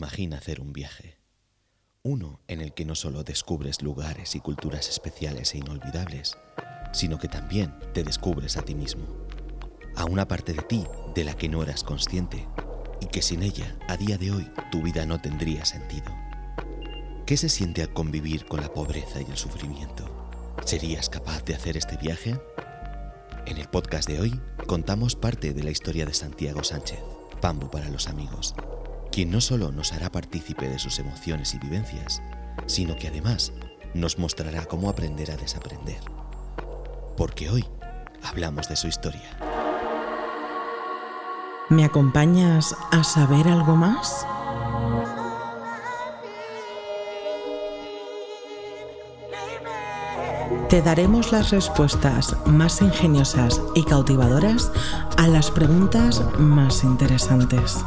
Imagina hacer un viaje. Uno en el que no solo descubres lugares y culturas especiales e inolvidables, sino que también te descubres a ti mismo. A una parte de ti de la que no eras consciente y que sin ella, a día de hoy, tu vida no tendría sentido. ¿Qué se siente al convivir con la pobreza y el sufrimiento? ¿Serías capaz de hacer este viaje? En el podcast de hoy contamos parte de la historia de Santiago Sánchez, Pambo para los amigos, quien no solo nos hará partícipe de sus emociones y vivencias, sino que además nos mostrará cómo aprender a desaprender. Porque hoy hablamos de su historia. ¿Me acompañas a saber algo más? Te daremos las respuestas más ingeniosas y cautivadoras a las preguntas más interesantes.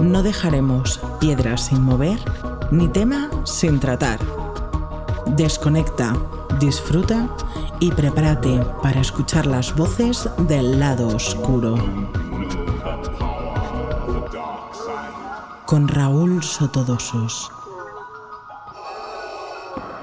No dejaremos piedras sin mover ni tema sin tratar. Desconecta, disfruta y prepárate para escuchar las voces del lado oscuro. Con Raúl Sotodosos.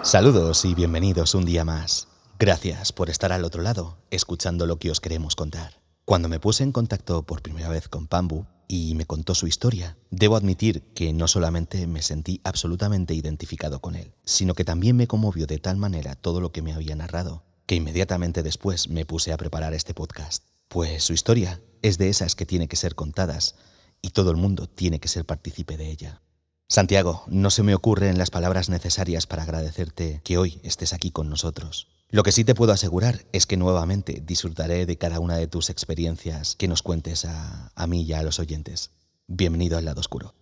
Saludos y bienvenidos un día más. Gracias por estar al otro lado, escuchando lo que os queremos contar. Cuando me puse en contacto por primera vez con Pambu y me contó su historia, debo admitir que no solamente me sentí absolutamente identificado con él, sino que también me conmovió de tal manera todo lo que me había narrado, que inmediatamente después me puse a preparar este podcast. Pues su historia es de esas que tiene que ser contadas y todo el mundo tiene que ser partícipe de ella. Santiago, no se me ocurren las palabras necesarias para agradecerte que hoy estés aquí con nosotros. Lo que sí te puedo asegurar es que nuevamente disfrutaré de cada una de tus experiencias que nos cuentes a, a mí y a los oyentes. Bienvenido al lado oscuro.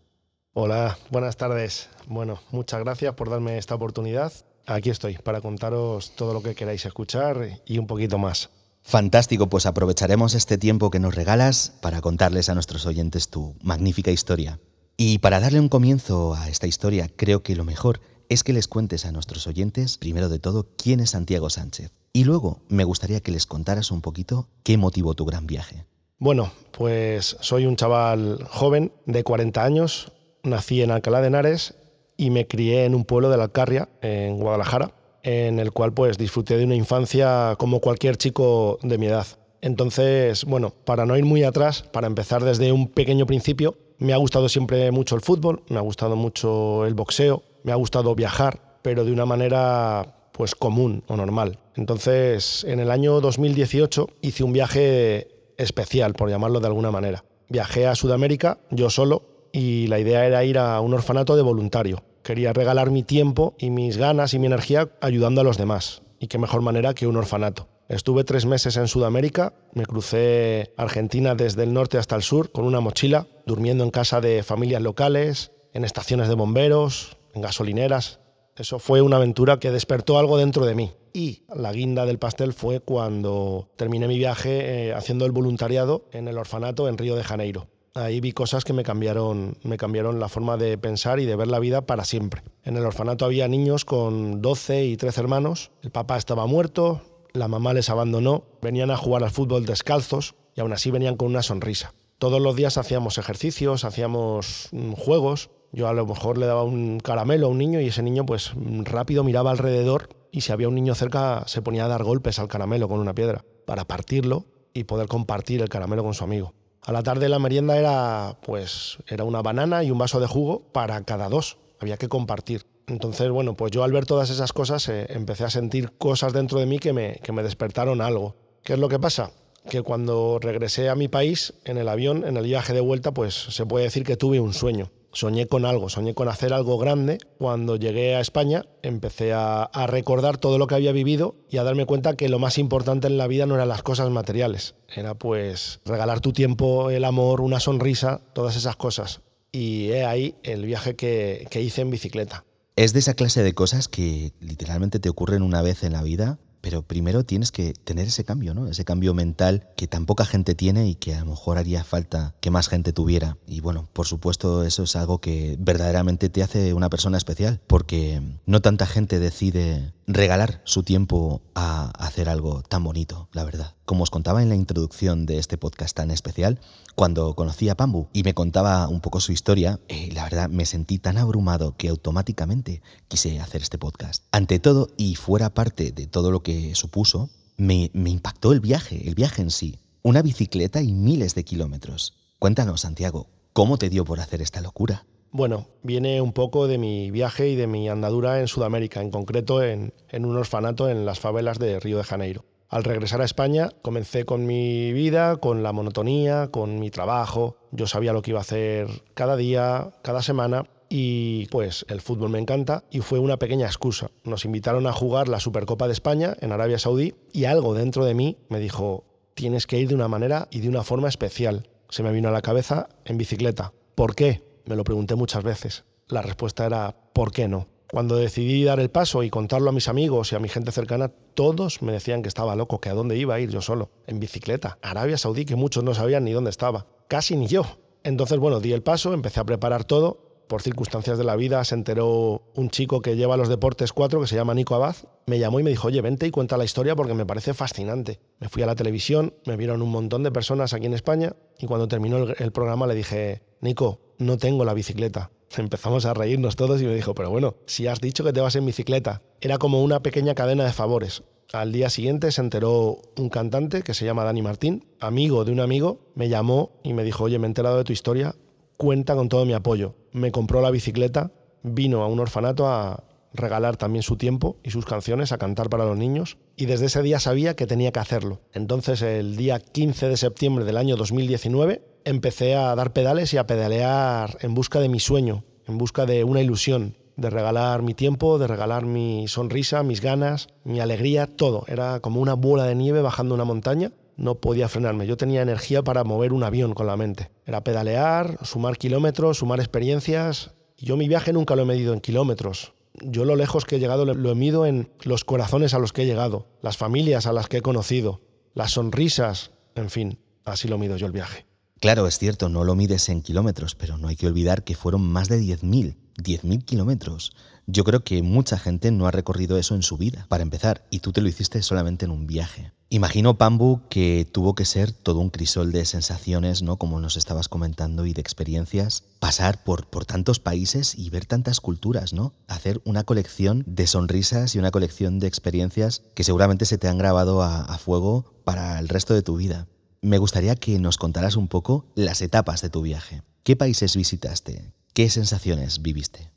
Hola, buenas tardes. Bueno, muchas gracias por darme esta oportunidad. Aquí estoy para contaros todo lo que queráis escuchar y un poquito más. Fantástico, pues aprovecharemos este tiempo que nos regalas para contarles a nuestros oyentes tu magnífica historia. Y para darle un comienzo a esta historia, creo que lo mejor es que les cuentes a nuestros oyentes, primero de todo, quién es Santiago Sánchez. Y luego me gustaría que les contaras un poquito qué motivó tu gran viaje. Bueno, pues soy un chaval joven de 40 años, nací en Alcalá de Henares y me crié en un pueblo de la Alcarria, en Guadalajara, en el cual pues disfruté de una infancia como cualquier chico de mi edad. Entonces, bueno, para no ir muy atrás, para empezar desde un pequeño principio, me ha gustado siempre mucho el fútbol, me ha gustado mucho el boxeo, me ha gustado viajar, pero de una manera pues común o normal. Entonces, en el año 2018 hice un viaje especial, por llamarlo de alguna manera. Viajé a Sudamérica, yo solo, y la idea era ir a un orfanato de voluntario. Quería regalar mi tiempo y mis ganas y mi energía ayudando a los demás. Y qué mejor manera que un orfanato. Estuve tres meses en Sudamérica, me crucé Argentina desde el norte hasta el sur con una mochila, durmiendo en casa de familias locales, en estaciones de bomberos, en gasolineras. Eso fue una aventura que despertó algo dentro de mí. Y la guinda del pastel fue cuando terminé mi viaje eh, haciendo el voluntariado en el orfanato en Río de Janeiro. Ahí vi cosas que me cambiaron, me cambiaron la forma de pensar y de ver la vida para siempre. En el orfanato había niños con 12 y 13 hermanos. El papá estaba muerto, la mamá les abandonó, venían a jugar al fútbol descalzos y aún así venían con una sonrisa. Todos los días hacíamos ejercicios, hacíamos mm, juegos. Yo a lo mejor le daba un caramelo a un niño y ese niño pues rápido miraba alrededor y si había un niño cerca se ponía a dar golpes al caramelo con una piedra para partirlo y poder compartir el caramelo con su amigo. A la tarde la merienda era pues era una banana y un vaso de jugo para cada dos. Había que compartir. Entonces, bueno, pues yo al ver todas esas cosas eh, empecé a sentir cosas dentro de mí que me, que me despertaron algo. ¿Qué es lo que pasa? Que cuando regresé a mi país, en el avión, en el viaje de vuelta, pues se puede decir que tuve un sueño. Soñé con algo, soñé con hacer algo grande. Cuando llegué a España, empecé a, recordar todo lo que había vivido y a darme cuenta que lo más importante en la vida no eran las cosas materiales. Era pues regalar tu tiempo, el amor, una sonrisa, todas esas cosas. Y he ahí el viaje que, que hice en bicicleta. Es de esa clase de cosas que literalmente te ocurren una vez en la vida, pero primero tienes que tener ese cambio, ¿no? Ese cambio mental que tan poca gente tiene y que a lo mejor haría falta que más gente tuviera. Y bueno, por supuesto, eso es algo que verdaderamente te hace una persona especial, porque no tanta gente decide regalar su tiempo a hacer algo tan bonito, la verdad. Como os contaba en la introducción de este podcast tan especial, cuando conocí a Pambu y me contaba un poco su historia, eh, la verdad me sentí tan abrumado que automáticamente quise hacer este podcast. Ante todo, y fuera parte de todo lo que supuso, me, me impactó el viaje, el viaje en sí. Una bicicleta y miles de kilómetros. Cuéntanos, Santiago, ¿cómo te dio por hacer esta locura? Bueno, viene un poco de mi viaje y de mi andadura en Sudamérica, en concreto en, un orfanato en las favelas de Río de Janeiro. Al regresar a España comencé con mi vida, con la monotonía, con mi trabajo. Yo sabía lo que iba a hacer cada día, cada semana y pues el fútbol me encanta y fue una pequeña excusa. Nos invitaron a jugar la Supercopa de España en Arabia Saudí y algo dentro de mí me dijo, tienes que ir de una manera y de una forma especial. Se me vino a la cabeza en bicicleta. ¿Por qué? Me lo pregunté muchas veces. La respuesta era ¿por qué no? Cuando decidí dar el paso y contarlo a mis amigos y a mi gente cercana, todos me decían que estaba loco, que a dónde iba a ir yo solo, en bicicleta. Arabia Saudí, que muchos no sabían ni dónde estaba. Casi ni yo. Entonces, bueno, di el paso, empecé a preparar todo por circunstancias de la vida, se enteró un chico que lleva los deportes 4, que se llama Nico Abad, me llamó y me dijo, oye, vente y cuenta la historia porque me parece fascinante. Me fui a la televisión, me vieron un montón de personas aquí en España y cuando terminó el, programa le dije, Nico, no tengo la bicicleta. Empezamos a reírnos todos y me dijo, pero bueno, si has dicho que te vas en bicicleta. Era como una pequeña cadena de favores. Al día siguiente se enteró un cantante que se llama Dani Martín, amigo de un amigo, me llamó y me dijo, oye, me he enterado de tu historia, cuenta con todo mi apoyo. Me compró la bicicleta, vino a un orfanato a regalar también su tiempo y sus canciones a cantar para los niños y desde ese día sabía que tenía que hacerlo. Entonces el día 15 de septiembre del año 2019 empecé a dar pedales y a pedalear en busca de mi sueño, en busca de una ilusión, de regalar mi tiempo, de regalar mi sonrisa, mis ganas, mi alegría, todo. Era como una bola de nieve bajando una montaña no podía frenarme. Yo tenía energía para mover un avión con la mente. Era pedalear, sumar kilómetros, sumar experiencias. Yo mi viaje nunca lo he medido en kilómetros. Yo lo lejos que he llegado lo he medido en los corazones a los que he llegado, las familias a las que he conocido, las sonrisas, en fin, así lo mido yo el viaje. Claro, es cierto, no lo mides en kilómetros, pero no hay que olvidar que fueron más de 10.000, 10.000 kilómetros. Yo creo que mucha gente no ha recorrido eso en su vida, para empezar, y tú te lo hiciste solamente en un viaje. Imagino, Pambu, que tuvo que ser todo un crisol de sensaciones, ¿no? Como nos estabas comentando, y de experiencias. Pasar por, por tantos países y ver tantas culturas, ¿no? Hacer una colección de sonrisas y una colección de experiencias que seguramente se te han grabado a, a fuego para el resto de tu vida. Me gustaría que nos contaras un poco las etapas de tu viaje. ¿Qué países visitaste? ¿Qué sensaciones viviste?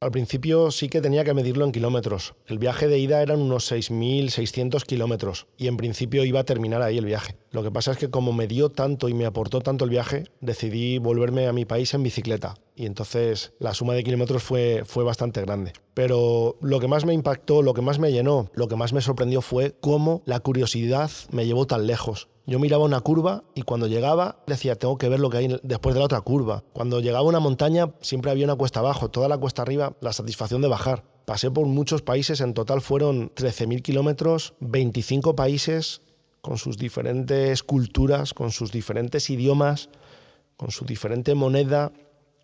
Al principio sí que tenía que medirlo en kilómetros. El viaje de ida eran unos 6.600 kilómetros y en principio iba a terminar ahí el viaje. Lo que pasa es que como me dio tanto y me aportó tanto el viaje, decidí volverme a mi país en bicicleta y entonces la suma de kilómetros fue, fue bastante grande. Pero lo que más me impactó, lo que más me llenó, lo que más me sorprendió fue cómo la curiosidad me llevó tan lejos. Yo miraba una curva y cuando llegaba decía, tengo que ver lo que hay después de la otra curva. Cuando llegaba una montaña siempre había una cuesta abajo, toda la cuesta arriba, la satisfacción de bajar. Pasé por muchos países, en total fueron 13.000 kilómetros, 25 países con sus diferentes culturas, con sus diferentes idiomas, con su diferente moneda,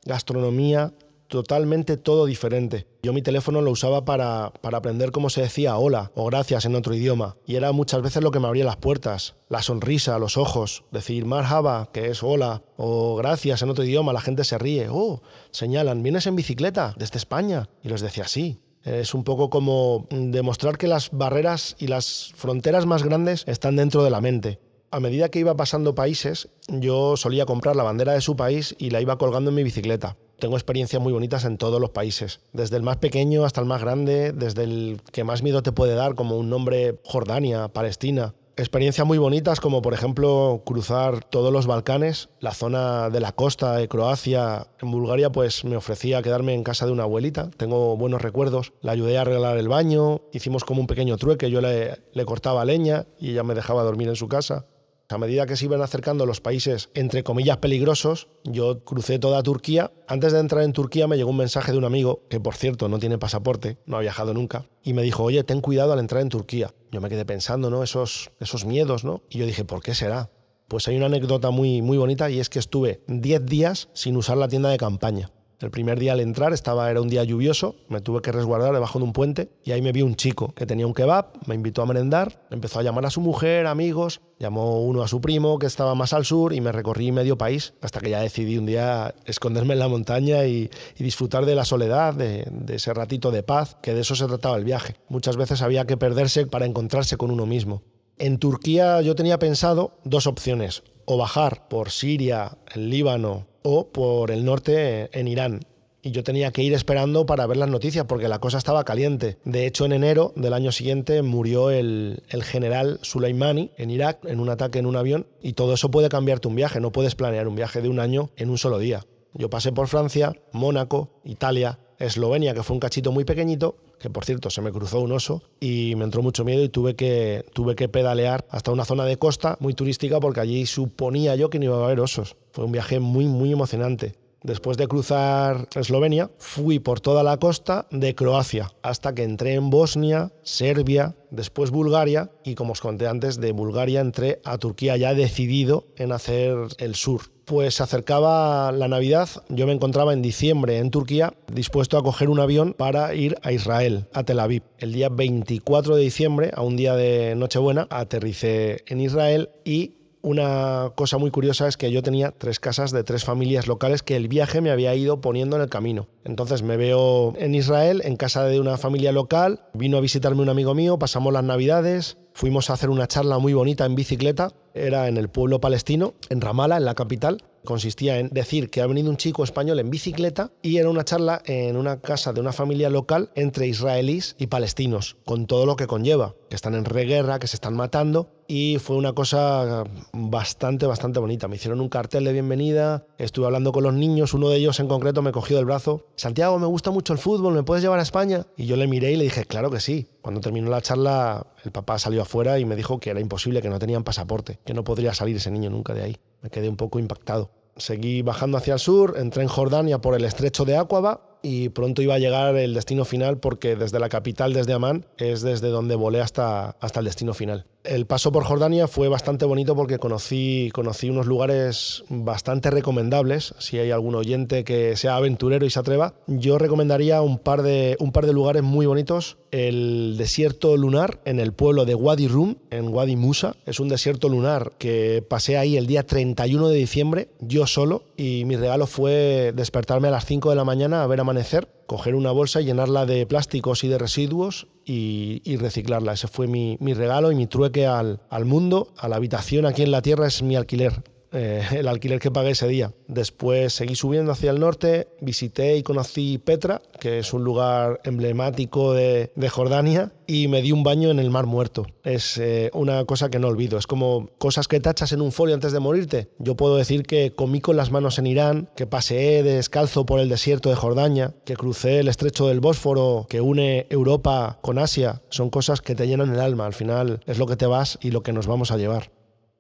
gastronomía, totalmente todo diferente. Yo mi teléfono lo usaba para, para, aprender cómo se decía hola o gracias en otro idioma. Y era muchas veces lo que me abría las puertas. La sonrisa, los ojos. Decir marhaba, que es hola, o gracias en otro idioma. La gente se ríe. Oh, señalan, ¿vienes en bicicleta desde España? Y les decía sí. Es un poco como demostrar que las barreras y las fronteras más grandes están dentro de la mente. A medida que iba pasando países, yo solía comprar la bandera de su país y la iba colgando en mi bicicleta tengo experiencias muy bonitas en todos los países, desde el más pequeño hasta el más grande, desde el que más miedo te puede dar, como un nombre Jordania, Palestina. Experiencias muy bonitas como por ejemplo cruzar todos los Balcanes, la zona de la costa de Croacia, en Bulgaria pues me ofrecía quedarme en casa de una abuelita, tengo buenos recuerdos, la ayudé a arreglar el baño, hicimos como un pequeño trueque, yo le, le cortaba leña y ella me dejaba dormir en su casa. A medida que se iban acercando los países, entre comillas, peligrosos, yo crucé toda Turquía. Antes de entrar en Turquía me llegó un mensaje de un amigo, que por cierto no tiene pasaporte, no ha viajado nunca, y me dijo, oye, ten cuidado al entrar en Turquía. Yo me quedé pensando, ¿no? Esos, esos miedos, ¿no? Y yo dije, ¿por qué será? Pues hay una anécdota muy, muy bonita y es que estuve 10 días sin usar la tienda de campaña. El primer día al entrar estaba, era un día lluvioso, me tuve que resguardar debajo de un puente y ahí me vi un chico que tenía un kebab, me invitó a merendar, empezó a llamar a su mujer, amigos, llamó uno a su primo que estaba más al sur y me recorrí medio país hasta que ya decidí un día esconderme en la montaña y, disfrutar de la soledad, de, de ese ratito de paz, que de eso se trataba el viaje. Muchas veces había que perderse para encontrarse con uno mismo. En Turquía yo tenía pensado dos opciones, o bajar por Siria, el Líbano o por el norte en Irán. Y yo tenía que ir esperando para ver las noticias porque la cosa estaba caliente. De hecho, en enero del año siguiente murió el, general Soleimani en Irak en un ataque en un avión y todo eso puede cambiarte un viaje. No puedes planear un viaje de un año en un solo día. Yo pasé por Francia, Mónaco, Italia, Eslovenia, que fue un cachito muy pequeñito, que por cierto se me cruzó un oso y me entró mucho miedo y tuve que, tuve que pedalear hasta una zona de costa muy turística porque allí suponía yo que no iba a haber osos. Fue un viaje muy, muy emocionante. Después de cruzar Eslovenia, fui por toda la costa de Croacia hasta que entré en Bosnia, Serbia, después Bulgaria y como os conté antes, de Bulgaria entré a Turquía ya decidido en hacer el sur pues se acercaba la Navidad, yo me encontraba en diciembre en Turquía dispuesto a coger un avión para ir a Israel, a Tel Aviv. El día 24 de diciembre, a un día de Nochebuena, aterricé en Israel y una cosa muy curiosa es que yo tenía tres casas de tres familias locales que el viaje me había ido poniendo en el camino. Entonces me veo en Israel, en casa de una familia local, vino a visitarme un amigo mío, pasamos las navidades, fuimos a hacer una charla muy bonita en bicicleta, era en el pueblo palestino, en Ramallah, en la capital, consistía en decir que ha venido un chico español en bicicleta y era una charla en una casa de una familia local entre israelíes y palestinos, con todo lo que conlleva, que están en reguerra, que se están matando y fue una cosa bastante, bastante bonita. Me hicieron un cartel de bienvenida, estuve hablando con los niños, uno de ellos en concreto me cogió del brazo, Santiago, me gusta mucho el fútbol, ¿me puedes llevar a España? Y yo le miré y le dije, claro que sí. Cuando terminó la charla, el papá salió afuera y me dijo que era imposible, que no tenían pasaporte, que no podría salir ese niño nunca de ahí. Me quedé un poco impactado. Seguí bajando hacia el sur, entré en Jordania por el estrecho de Aqaba y pronto iba a llegar el destino final porque desde la capital, desde Amán, es desde donde volé hasta, hasta el destino final. El paso por Jordania fue bastante bonito porque conocí, conocí unos lugares bastante recomendables. Si hay algún oyente que sea aventurero y se atreva, yo recomendaría un par de, un par de lugares muy bonitos. El desierto lunar en el pueblo de Wadi Rum, en Wadi Musa. Es un desierto lunar que pasé ahí el día 31 de diciembre, yo solo, y mi regalo fue despertarme a las 5 de la mañana a ver amanecer coger una bolsa y llenarla de plásticos y de residuos y, reciclarla. Ese fue mi, regalo y mi trueque al, al mundo, a la habitación aquí en la Tierra es mi alquiler. Eh, el alquiler que pagué ese día. Después seguí subiendo hacia el norte, visité y conocí Petra, que es un lugar emblemático de, Jordania, y me di un baño en el Mar Muerto. Es eh, una cosa que no olvido. Es como cosas que tachas en un folio antes de morirte. Yo puedo decir que comí con las manos en Irán, que paseé descalzo por el desierto de Jordania, que crucé el estrecho del Bósforo que une Europa con Asia. Son cosas que te llenan el alma. Al final es lo que te vas y lo que nos vamos a llevar.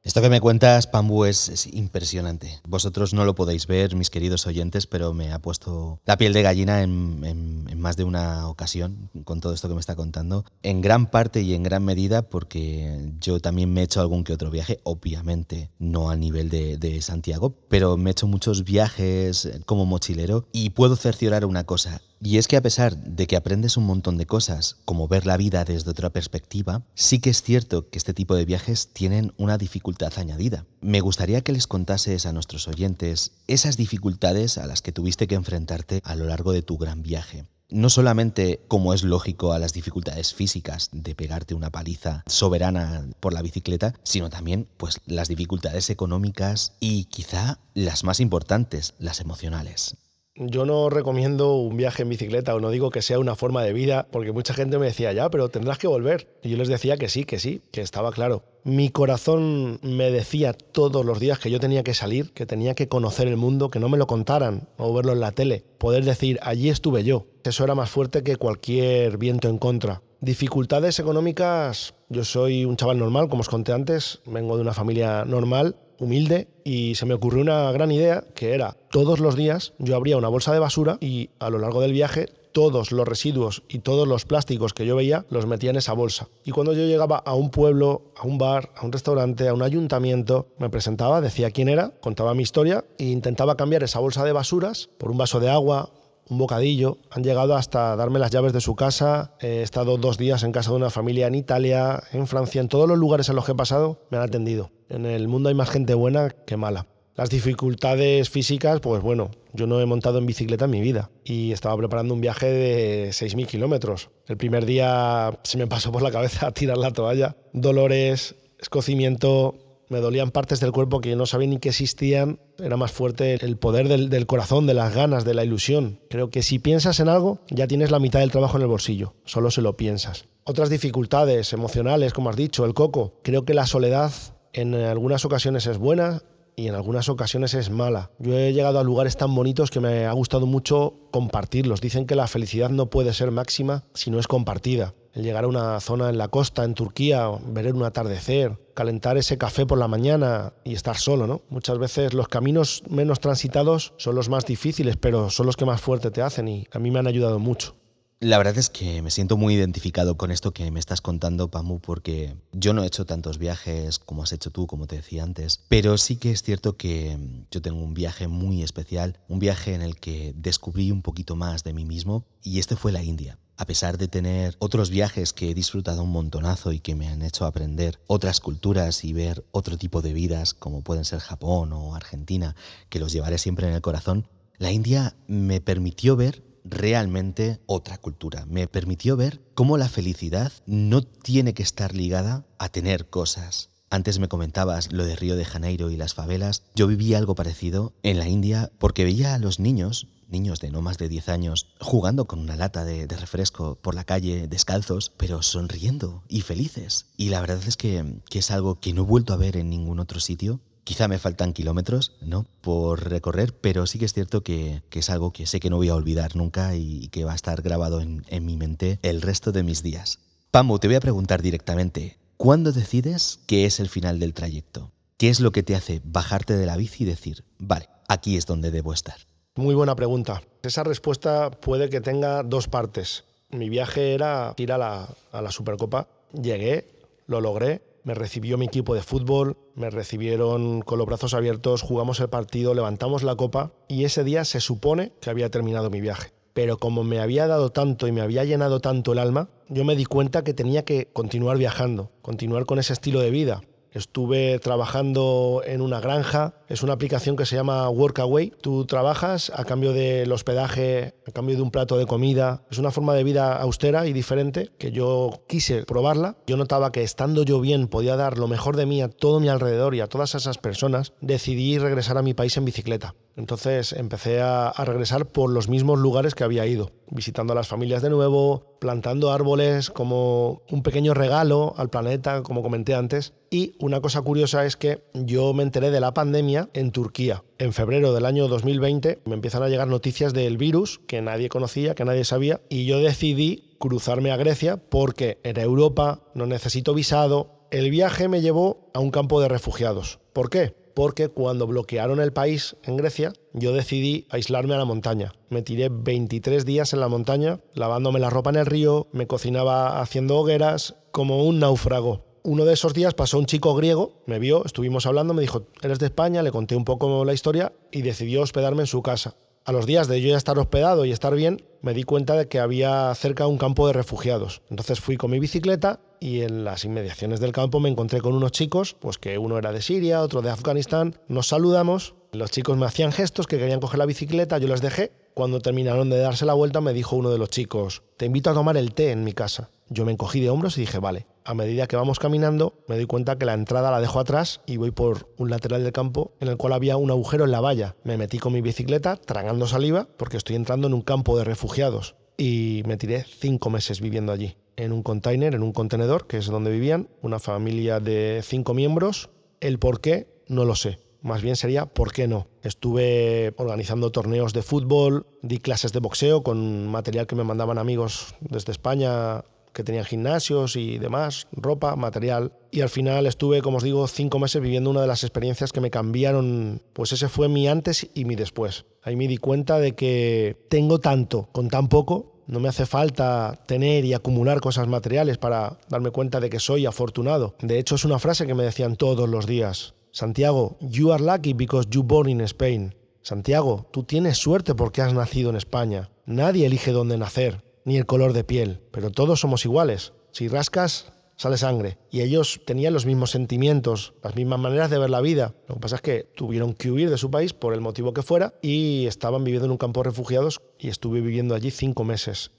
Esto que me cuentas, Pambu, es, impresionante. Vosotros no lo podéis ver, mis queridos oyentes, pero me ha puesto la piel de gallina en, más de una ocasión con todo esto que me está contando. En gran parte y en gran medida porque yo también me he hecho algún que otro viaje, obviamente no a nivel de, de Santiago, pero me he hecho muchos viajes como mochilero y puedo cerciorar una cosa. Y es que a pesar de que aprendes un montón de cosas, como ver la vida desde otra perspectiva, sí que es cierto que este tipo de viajes tienen una dificultad añadida. Me gustaría que les contases a nuestros oyentes esas dificultades a las que tuviste que enfrentarte a lo largo de tu gran viaje. No solamente, como es lógico, a las dificultades físicas de pegarte una paliza soberana por la bicicleta, sino también pues las dificultades económicas y quizá las más importantes, las emocionales. Yo no recomiendo un viaje en bicicleta o no digo que sea una forma de vida, porque mucha gente me decía, ya, pero tendrás que volver. Y yo les decía que sí, que sí, que estaba claro. Mi corazón me decía todos los días que yo tenía que salir, que tenía que conocer el mundo, que no me lo contaran o verlo en la tele. Poder decir, allí estuve yo. Eso era más fuerte que cualquier viento en contra. Dificultades económicas, yo soy un chaval normal, como os conté antes, vengo de una familia normal humilde y se me ocurrió una gran idea que era todos los días yo abría una bolsa de basura y a lo largo del viaje todos los residuos y todos los plásticos que yo veía los metía en esa bolsa. Y cuando yo llegaba a un pueblo, a un bar, a un restaurante, a un ayuntamiento, me presentaba, decía quién era, contaba mi historia e intentaba cambiar esa bolsa de basuras por un vaso de agua, un bocadillo. Han llegado hasta darme las llaves de su casa. He estado dos días en casa de una familia en Italia, en Francia, en todos los lugares en los que he pasado me han atendido. En el mundo hay más gente buena que mala. Las dificultades físicas, pues bueno, yo no he montado en bicicleta en mi vida y estaba preparando un viaje de 6.000 kilómetros. El primer día se me pasó por la cabeza tirar la toalla. Dolores, escocimiento, me dolían partes del cuerpo que no sabía ni que existían. Era más fuerte el poder del, del, corazón, de las ganas, de la ilusión. Creo que si piensas en algo, ya tienes la mitad del trabajo en el bolsillo. Solo se lo piensas. Otras dificultades emocionales, como has dicho, el coco. Creo que la soledad en algunas ocasiones es buena y en algunas ocasiones es mala. Yo he llegado a lugares tan bonitos que me ha gustado mucho compartirlos. Dicen que la felicidad no puede ser máxima si no es compartida. El llegar a una zona en la costa, en Turquía, ver un atardecer, calentar ese café por la mañana y estar solo, ¿no? Muchas veces los caminos menos transitados son los más difíciles, pero son los que más fuerte te hacen y a mí me han ayudado mucho. La verdad es que me siento muy identificado con esto que me estás contando, Pamu, porque yo no he hecho tantos viajes como has hecho tú, como te decía antes, pero sí que es cierto que yo tengo un viaje muy especial, un viaje en el que descubrí un poquito más de mí mismo y este fue la India. A pesar de tener otros viajes que he disfrutado un montonazo y que me han hecho aprender otras culturas y ver otro tipo de vidas, como pueden ser Japón o Argentina, que los llevaré siempre en el corazón, la India me permitió ver realmente otra cultura. Me permitió ver cómo la felicidad no tiene que estar ligada a tener cosas. Antes me comentabas lo de Río de Janeiro y las favelas. Yo viví algo parecido en la India porque veía a los niños, niños de no más de 10 años, jugando con una lata de, refresco por la calle descalzos, pero sonriendo y felices. Y la verdad es que, es algo que no he vuelto a ver en ningún otro sitio Quizá me faltan kilómetros ¿no? por recorrer, pero sí que es cierto que, que, es algo que sé que no voy a olvidar nunca y que va a estar grabado en, en mi mente el resto de mis días. Pamu, te voy a preguntar directamente, ¿cuándo decides que es el final del trayecto? ¿Qué es lo que te hace bajarte de la bici y decir, vale, aquí es donde debo estar? Muy buena pregunta. Esa respuesta puede que tenga dos partes. Mi viaje era ir a la, Supercopa. Llegué, lo logré, me recibió mi equipo de fútbol, me recibieron con los brazos abiertos, jugamos el partido, levantamos la copa y ese día se supone que había terminado mi viaje. Pero como me había dado tanto y me había llenado tanto el alma, yo me di cuenta que tenía que continuar viajando, continuar con ese estilo de vida. Estuve trabajando en una granja, es una aplicación que se llama Workaway. Tú trabajas a cambio del hospedaje, a cambio de un plato de comida. Es una forma de vida austera y diferente que yo quise probarla. Yo notaba que estando yo bien podía dar lo mejor de mí a todo mi alrededor y a todas esas personas. Decidí regresar a mi país en bicicleta. Entonces empecé a, regresar por los mismos lugares que había ido, visitando a las familias de nuevo, plantando árboles como un pequeño regalo al planeta, como comenté antes. Y una cosa curiosa es que yo me enteré de la pandemia en Turquía. En febrero del año 2020 me empiezan a llegar noticias del virus que nadie conocía, que nadie sabía, y yo decidí cruzarme a Grecia porque era Europa, no necesito visado. El viaje me llevó a un campo de refugiados. ¿Por qué? Porque cuando bloquearon el país en Grecia, yo decidí aislarme a la montaña. Me tiré 23 días en la montaña, lavándome la ropa en el río, me cocinaba haciendo hogueras, como un náufrago. Uno de esos días pasó un chico griego, me vio, estuvimos hablando, me dijo, ¿eres de España? Le conté un poco la historia y decidió hospedarme en su casa. A los días de yo ya estar hospedado y estar bien, me di cuenta de que había cerca un campo de refugiados. Entonces fui con mi bicicleta y en las inmediaciones del campo me encontré con unos chicos, pues que uno era de Siria, otro de Afganistán. Nos saludamos, los chicos me hacían gestos que querían coger la bicicleta, yo les dejé. Cuando terminaron de darse la vuelta me dijo uno de los chicos, te invito a tomar el té en mi casa. Yo me encogí de hombros y dije, vale. A medida que vamos caminando, me doy cuenta que la entrada la dejo atrás y voy por un lateral del campo en el cual había un agujero en la valla. Me metí con mi bicicleta, tragando saliva, porque estoy entrando en un campo de refugiados. Y me tiré cinco meses viviendo allí en un container, en un contenedor, que es donde vivían, una familia de cinco miembros. El por qué no lo sé. Más bien sería por qué no. Estuve organizando torneos de fútbol, di clases de boxeo con material que me mandaban amigos desde España que tenían gimnasios y demás, ropa, material. Y al final estuve, como os digo, cinco meses viviendo una de las experiencias que me cambiaron. Pues ese fue mi antes y mi después. Ahí me di cuenta de que tengo tanto con tan poco No me hace falta tener y acumular cosas materiales para darme cuenta de que soy afortunado. De hecho, es una frase que me decían todos los días. Santiago, you are lucky because you born in Spain. Santiago, tú tienes suerte porque has nacido en España. Nadie elige dónde nacer, ni el color de piel, pero todos somos iguales. Si rascas, sale sangre. Y ellos tenían los mismos sentimientos, las mismas maneras de ver la vida. Lo que pasa es que tuvieron que huir de su país por el motivo que fuera y estaban viviendo en un campo de refugiados y estuve viviendo allí cinco meses.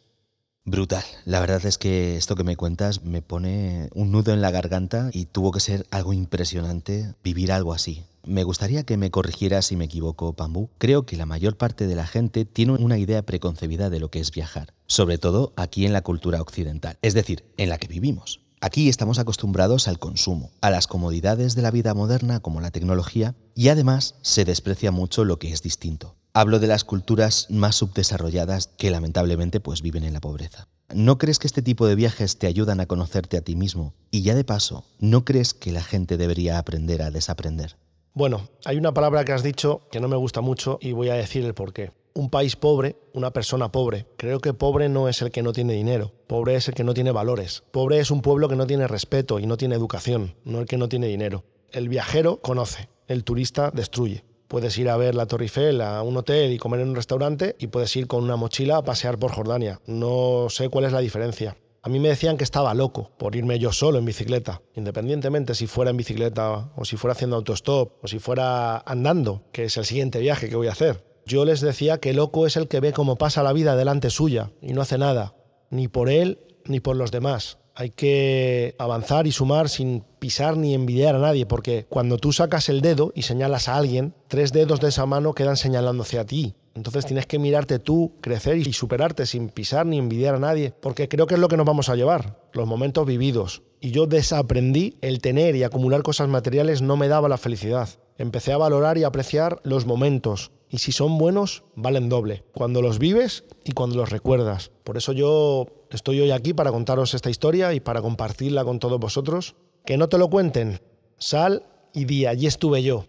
Brutal. La verdad es que esto que me cuentas me pone un nudo en la garganta y tuvo que ser algo impresionante vivir algo así. Me gustaría que me corrigieras si me equivoco, Pambú. Creo que la mayor parte de la gente tiene una idea preconcebida de lo que es viajar, sobre todo aquí en la cultura occidental, es decir, en la que vivimos. Aquí estamos acostumbrados al consumo, a las comodidades de la vida moderna como la tecnología y además se desprecia mucho lo que es distinto. Hablo de las culturas más subdesarrolladas que lamentablemente pues viven en la pobreza. ¿No crees que este tipo de viajes te ayudan a conocerte a ti mismo? Y ya de paso, ¿no crees que la gente debería aprender a desaprender? Bueno, hay una palabra que has dicho que no me gusta mucho y voy a decir el por qué un país pobre, una persona pobre. Creo que pobre no es el que no tiene dinero, pobre es el que no tiene valores. Pobre es un pueblo que no tiene respeto y no tiene educación, no el que no tiene dinero. El viajero conoce, el turista destruye. Puedes ir a ver la Torre Eiffel a un hotel y comer en un restaurante y puedes ir con una mochila a pasear por Jordania. No sé cuál es la diferencia. A mí me decían que estaba loco por irme yo solo en bicicleta, independientemente si fuera en bicicleta o si fuera haciendo autostop o si fuera andando, que es el siguiente viaje que voy a hacer. Yo les decía que loco es el que ve cómo pasa la vida delante suya y no hace nada, ni por él ni por los demás. Hay que avanzar y sumar sin pisar ni envidiar a nadie, porque cuando tú sacas el dedo y señalas a alguien, tres dedos de esa mano quedan señalándose a ti. Entonces tienes que mirarte tú, crecer y superarte sin pisar ni envidiar a nadie, porque creo que es lo que nos vamos a llevar, los momentos vividos. Y yo desaprendí el tener y acumular cosas materiales no me daba la felicidad. Empecé a valorar y apreciar los momentos, y si son buenos, valen doble, cuando los vives y cuando los recuerdas. Por eso yo estoy hoy aquí para contaros esta historia y para compartirla con todos vosotros. Que no te lo cuenten, sal y di, allí estuve yo.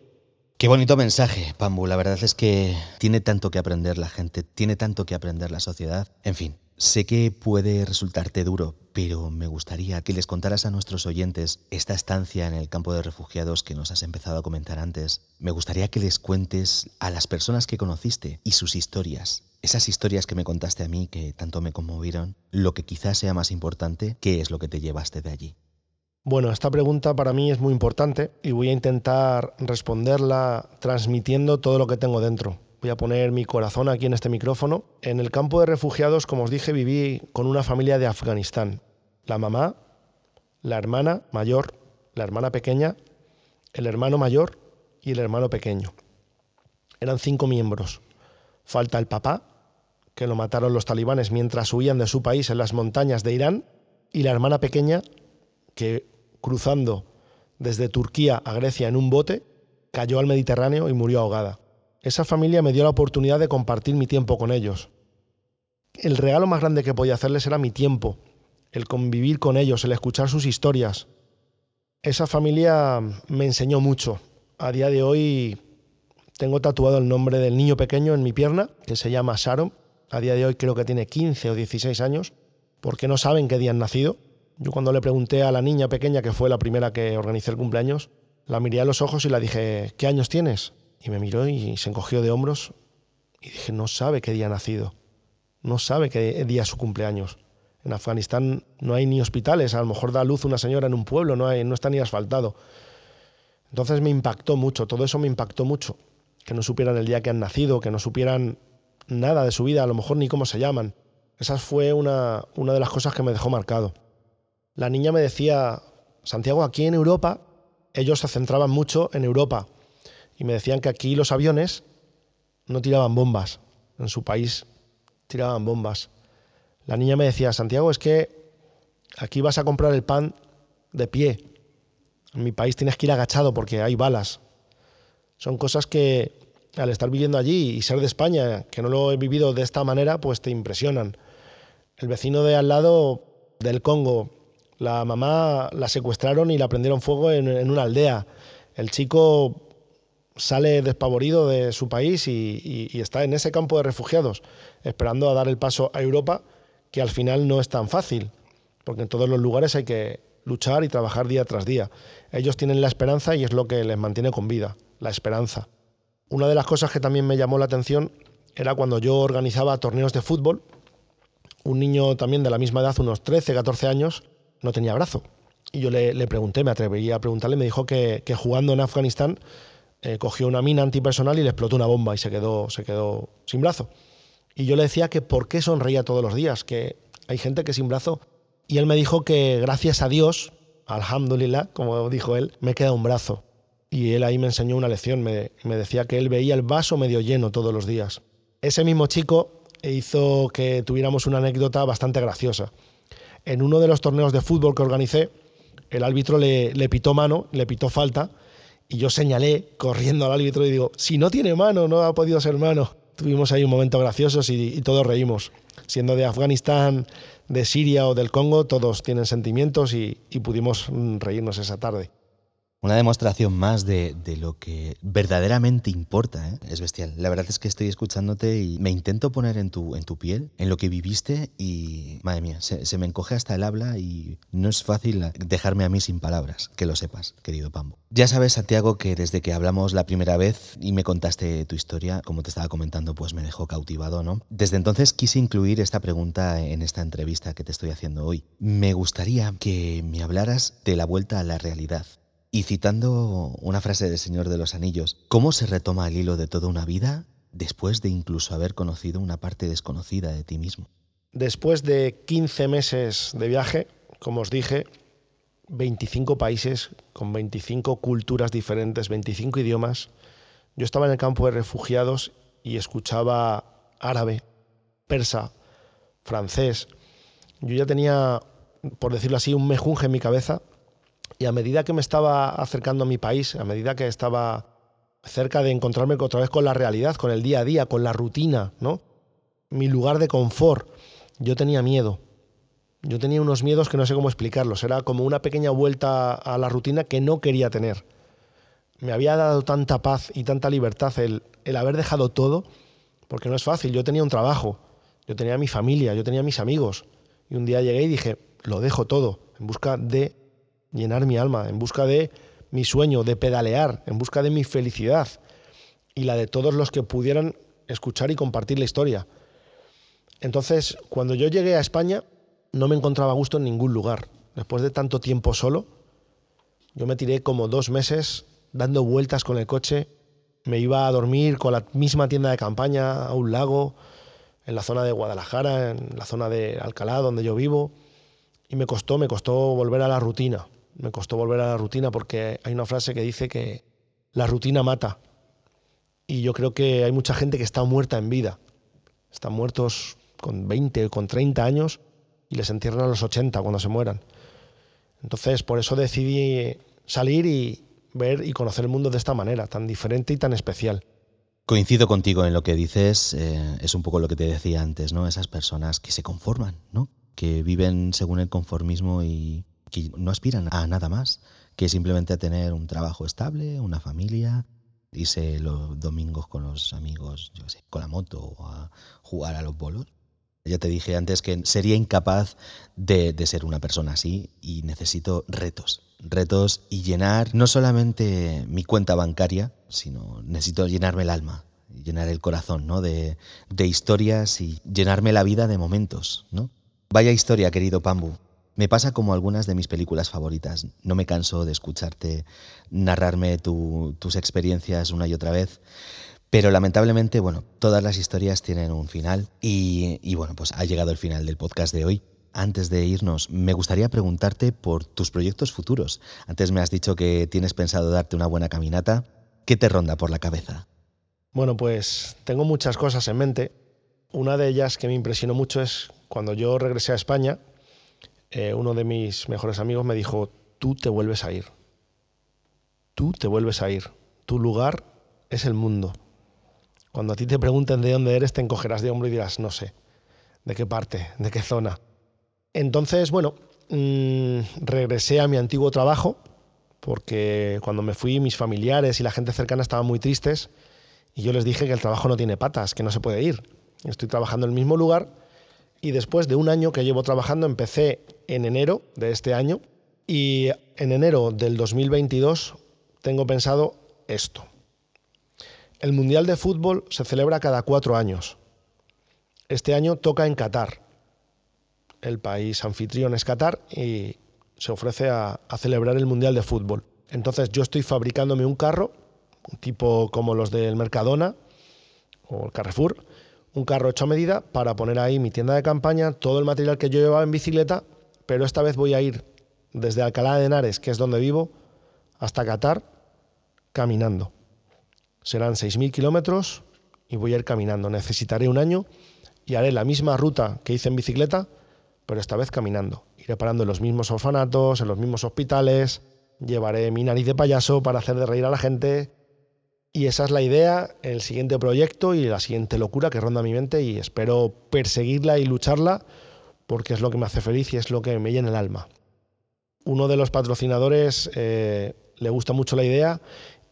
Qué bonito mensaje, Pambu. La verdad es que tiene tanto que aprender la gente, tiene tanto que aprender la sociedad. En fin, Sé que puede resultarte duro, pero me gustaría que les contaras a nuestros oyentes esta estancia en el campo de refugiados que nos has empezado a comentar antes. Me gustaría que les cuentes a las personas que conociste y sus historias. Esas historias que me contaste a mí que tanto me conmovieron, lo que quizás sea más importante, ¿qué es lo que te llevaste de allí? Bueno, esta pregunta para mí es muy importante y voy a intentar responderla transmitiendo todo lo que tengo dentro voy a poner mi corazón aquí en este micrófono. En el campo de refugiados, como os dije, viví con una familia de Afganistán. La mamá, la hermana mayor, la hermana pequeña, el hermano mayor y el hermano pequeño. Eran cinco miembros. Falta el papá, que lo mataron los talibanes mientras huían de su país en las montañas de Irán, y la hermana pequeña, que cruzando desde Turquía a Grecia en un bote, cayó al Mediterráneo y murió ahogada. Esa familia me dio la oportunidad de compartir mi tiempo con ellos. El regalo más grande que podía hacerles era mi tiempo, el convivir con ellos, el escuchar sus historias. Esa familia me enseñó mucho. A día de hoy tengo tatuado el nombre del niño pequeño en mi pierna, que se llama Sharon. A día de hoy creo que tiene 15 o 16 años, porque no saben qué día han nacido. Yo cuando le pregunté a la niña pequeña, que fue la primera que organicé el cumpleaños, la miré a los ojos y la dije, ¿qué años tienes? Y me miró y se encogió de hombros y dije, no sabe qué día ha nacido, no sabe qué día es su cumpleaños. En Afganistán no hay ni hospitales, a lo mejor da luz una señora en un pueblo, no, hay, no está ni asfaltado. Entonces me impactó mucho, todo eso me impactó mucho. Que no supieran el día que han nacido, que no supieran nada de su vida, a lo mejor ni cómo se llaman. Esa fue una, una de las cosas que me dejó marcado. La niña me decía, Santiago, aquí en Europa, ellos se centraban mucho en Europa, y me decían que aquí los aviones no tiraban bombas, en su país tiraban bombas. La niña me decía, Santiago, es que aquí vas a comprar el pan de pie. En mi país tienes que ir agachado porque hay balas. Son cosas que al estar viviendo allí y ser de España, que no lo he vivido de esta manera, pues te impresionan. El vecino de al lado del Congo, la mamá la secuestraron y la prendieron fuego en, una aldea. El chico sale despavorido de su país y, está en ese campo de refugiados, esperando a dar el paso a Europa que al final no es tan fácil, porque en todos los lugares hay que luchar y trabajar día tras día. Ellos tienen la esperanza y es lo que les mantiene con vida, la esperanza. Una de las cosas que también me llamó la atención era cuando yo organizaba torneos de fútbol. Un niño también de la misma edad, unos 13, 14 años, no tenía brazo. Y yo le, pregunté, me atreví a preguntarle, me dijo que, jugando en Afganistán eh, cogió una mina antipersonal y le explotó una bomba y se quedó, se quedó sin brazo. Y yo le decía que por qué sonreía todos los días, que hay gente que sin brazo. Y él me dijo que gracias a Dios, alhamdulillah, como dijo él, me queda un brazo. Y él ahí me enseñó una lección, me, me decía que él veía el vaso medio lleno todos los días. Ese mismo chico hizo que tuviéramos una anécdota bastante graciosa. En uno de los torneos de fútbol que organicé, el árbitro le, le pitó mano, le pitó falta, y yo señalé corriendo al árbitro y digo, si no tiene mano, no ha podido ser mano tuvimos ahí un momento gracioso y, todos reímos. Siendo de Afganistán, de Siria o del Congo, todos tienen sentimientos y pudimos mm, reírnos esa tarde. Una demostración más de, lo que verdaderamente importa. ¿eh? Es bestial. La verdad es que estoy escuchándote y me intento poner en tu, en tu piel, en lo que viviste y, madre mía, se, me encoge hasta el habla y no es fácil dejarme a mí sin palabras, que lo sepas, querido Pambo. Ya sabes, Santiago, que desde que hablamos la primera vez y me contaste tu historia, como te estaba comentando, pues me dejó cautivado, ¿no? Desde entonces quise incluir esta pregunta en esta entrevista que te estoy haciendo hoy. Me gustaría que me hablaras de la vuelta a la realidad y citando una frase del Señor de los Anillos, ¿cómo se retoma el hilo de toda una vida después de incluso haber conocido una parte desconocida de ti mismo? Después de 15 meses de viaje, como os dije, 25 países con 25 culturas diferentes, 25 idiomas, yo estaba en el campo de refugiados y escuchaba árabe, persa, francés. Yo ya tenía, por decirlo así, un mejunje en mi cabeza y a medida que me estaba acercando a mi país, a medida que estaba cerca de encontrarme otra vez con la realidad, con el día a día, con la rutina, ¿no? Mi lugar de confort, yo tenía miedo. Yo tenía unos miedos que no sé cómo explicarlos. Era como una pequeña vuelta a la rutina que no quería tener. Me había dado tanta paz y tanta libertad el, el haber dejado todo, porque no es fácil. Yo tenía un trabajo, yo tenía mi familia, yo tenía mis amigos. Y un día llegué y dije, lo dejo todo en busca de llenar mi alma, en busca de mi sueño, de pedalear, en busca de mi felicidad y la de todos los que pudieran escuchar y compartir la historia. Entonces, cuando yo llegué a España, no me encontraba gusto en ningún lugar. Después de tanto tiempo solo, yo me tiré como dos meses dando vueltas con el coche. Me iba a dormir con la misma tienda de campaña a un lago, en la zona de Guadalajara, en la zona de Alcalá, donde yo vivo. Y me costó, me costó volver a la rutina me costó volver a la rutina porque hay una frase que dice que la rutina mata. Y yo creo que hay mucha gente que está muerta en vida. Están muertos con 20, con 30 años y les entierran a los 80 cuando se mueran. Entonces, por eso decidí salir y ver y conocer el mundo de esta manera, tan diferente y tan especial. Coincido contigo en lo que dices, eh, es un poco lo que te decía antes, ¿no? Esas personas que se conforman, ¿no? Que viven según el conformismo y que no aspiran a nada más que simplemente a tener un trabajo estable, una familia, irse los domingos con los amigos, yo sé, con la moto o a jugar a los bolos. Ya te dije antes que sería incapaz de, de, ser una persona así y necesito retos. Retos y llenar no solamente mi cuenta bancaria, sino necesito llenarme el alma, llenar el corazón ¿no? de, de historias y llenarme la vida de momentos. ¿no? Vaya historia, querido Pambu. Me pasa como algunas de mis películas favoritas. No me canso de escucharte narrarme tus experiencias una y otra vez. Pero lamentablemente, bueno, todas las historias tienen un final y, bueno, pues ha llegado el final del podcast de hoy. Antes de irnos, me gustaría preguntarte por tus proyectos futuros. Antes me has dicho que tienes pensado darte una buena caminata. ¿Qué te ronda por la cabeza? Bueno, pues tengo muchas cosas en mente. Una de ellas que me impresionó mucho es cuando yo regresé a España, eh, uno de mis mejores amigos me dijo, tú te vuelves a ir. Tú te vuelves a ir. Tu lugar es el mundo. Cuando a ti te pregunten de dónde eres, te encogerás de hombro y dirás, no sé, de qué parte, de qué zona. Entonces, bueno, mm, regresé a mi antiguo trabajo, porque cuando me fui mis familiares y la gente cercana estaban muy tristes, y yo les dije que el trabajo no tiene patas, que no se puede ir. Estoy trabajando en el mismo lugar y después de un año que llevo trabajando empecé en enero de este año y en enero del 2022 tengo pensado esto. El Mundial de Fútbol se celebra cada cuatro años. Este año toca en Qatar. El país anfitrión es Qatar y se ofrece a, celebrar el Mundial de Fútbol. Entonces yo estoy fabricándome un carro, tipo como los del Mercadona o Carrefour, un carro hecho a medida para poner ahí mi tienda de campaña, todo el material que yo llevaba en bicicleta, pero esta vez voy a ir desde Alcalá de Henares, que es donde vivo, hasta Qatar, caminando. Serán 6.000 kilómetros y voy a ir caminando. Necesitaré un año y haré la misma ruta que hice en bicicleta, pero esta vez caminando. Iré parando en los mismos orfanatos, en los mismos hospitales, llevaré mi nariz de payaso para hacer de reír a la gente. Y esa es la idea, el siguiente proyecto y la siguiente locura que ronda mi mente y espero perseguirla y lucharla porque es lo que me hace feliz y es lo que me llena el alma. Uno de los patrocinadores eh, le gusta mucho la idea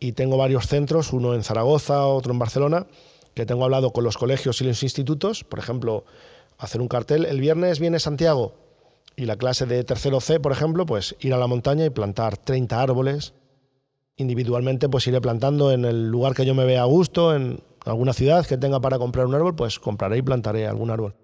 y tengo varios centros, uno en Zaragoza, otro en Barcelona, que tengo hablado con los colegios y los institutos, por ejemplo, hacer un cartel, el viernes viene Santiago, y la clase de tercero C, por ejemplo, pues ir a la montaña y plantar 30 árboles. Individualmente, pues iré plantando en el lugar que yo me vea a gusto, en alguna ciudad que tenga para comprar un árbol, pues compraré y plantaré algún árbol.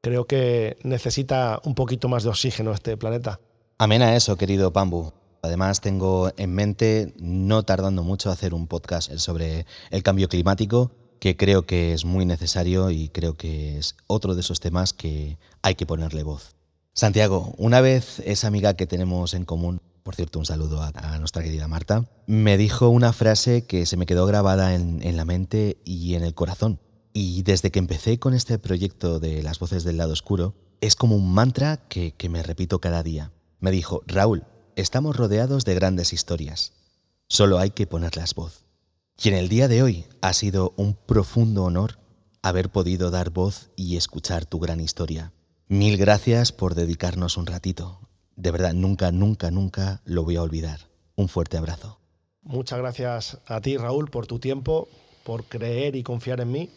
Creo que necesita un poquito más de oxígeno este planeta. Amén a eso, querido Pambu. Además, tengo en mente, no tardando mucho, hacer un podcast sobre el cambio climático, que creo que es muy necesario y creo que es otro de esos temas que hay que ponerle voz. Santiago, una vez esa amiga que tenemos en común, por cierto, un saludo a, nuestra querida Marta, me dijo una frase que se me quedó grabada en, la mente y en el corazón. Y desde que empecé con este proyecto de las voces del lado oscuro, es como un mantra que, que me repito cada día. Me dijo, Raúl, estamos rodeados de grandes historias. Solo hay que ponerlas voz. Y en el día de hoy ha sido un profundo honor haber podido dar voz y escuchar tu gran historia. Mil gracias por dedicarnos un ratito. De verdad, nunca, nunca, nunca lo voy a olvidar. Un fuerte abrazo. Muchas gracias a ti, Raúl, por tu tiempo, por creer y confiar en mí.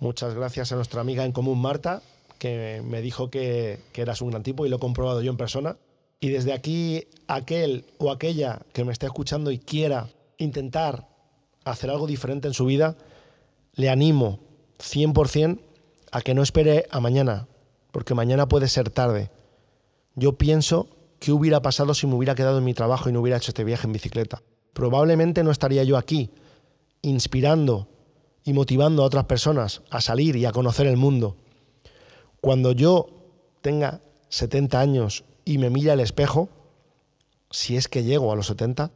Muchas gracias a nuestra amiga en común, Marta, que me dijo que, que eras un gran tipo y lo he comprobado yo en persona. Y desde aquí, aquel o aquella que me esté escuchando y quiera intentar hacer algo diferente en su vida, le animo 100% a que no espere a mañana, porque mañana puede ser tarde. Yo pienso qué hubiera pasado si me hubiera quedado en mi trabajo y no hubiera hecho este viaje en bicicleta. Probablemente no estaría yo aquí, inspirando y motivando a otras personas a salir y a conocer el mundo. Cuando yo tenga 70 años y me mire al espejo, si es que llego a los 70,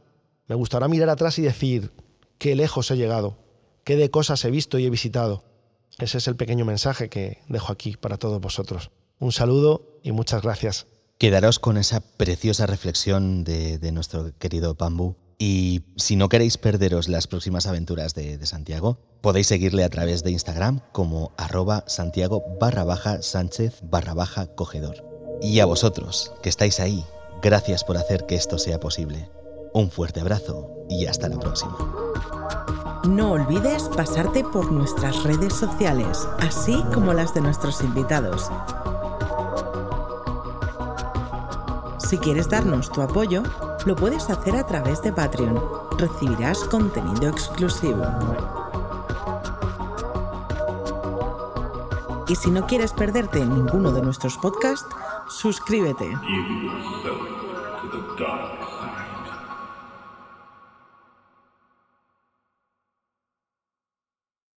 me gustará mirar atrás y decir qué lejos he llegado, qué de cosas he visto y he visitado ese es el pequeño mensaje que dejo aquí para todos vosotros. Un saludo y muchas gracias. Quedaros con esa preciosa reflexión de, nuestro querido Pambu. Y si no queréis perderos las próximas aventuras de, Santiago, podéis seguirle a través de Instagram como arroba Santiago barra baja Sánchez barra baja cogedor. Y a vosotros, que estáis ahí, gracias por hacer que esto sea posible. Un fuerte abrazo y hasta la próxima. No olvides pasarte por nuestras redes sociales, así como las de nuestros invitados. Si quieres darnos tu apoyo, lo puedes hacer a través de Patreon. Recibirás contenido exclusivo. Y si no quieres perderte ninguno de nuestros podcasts, suscríbete.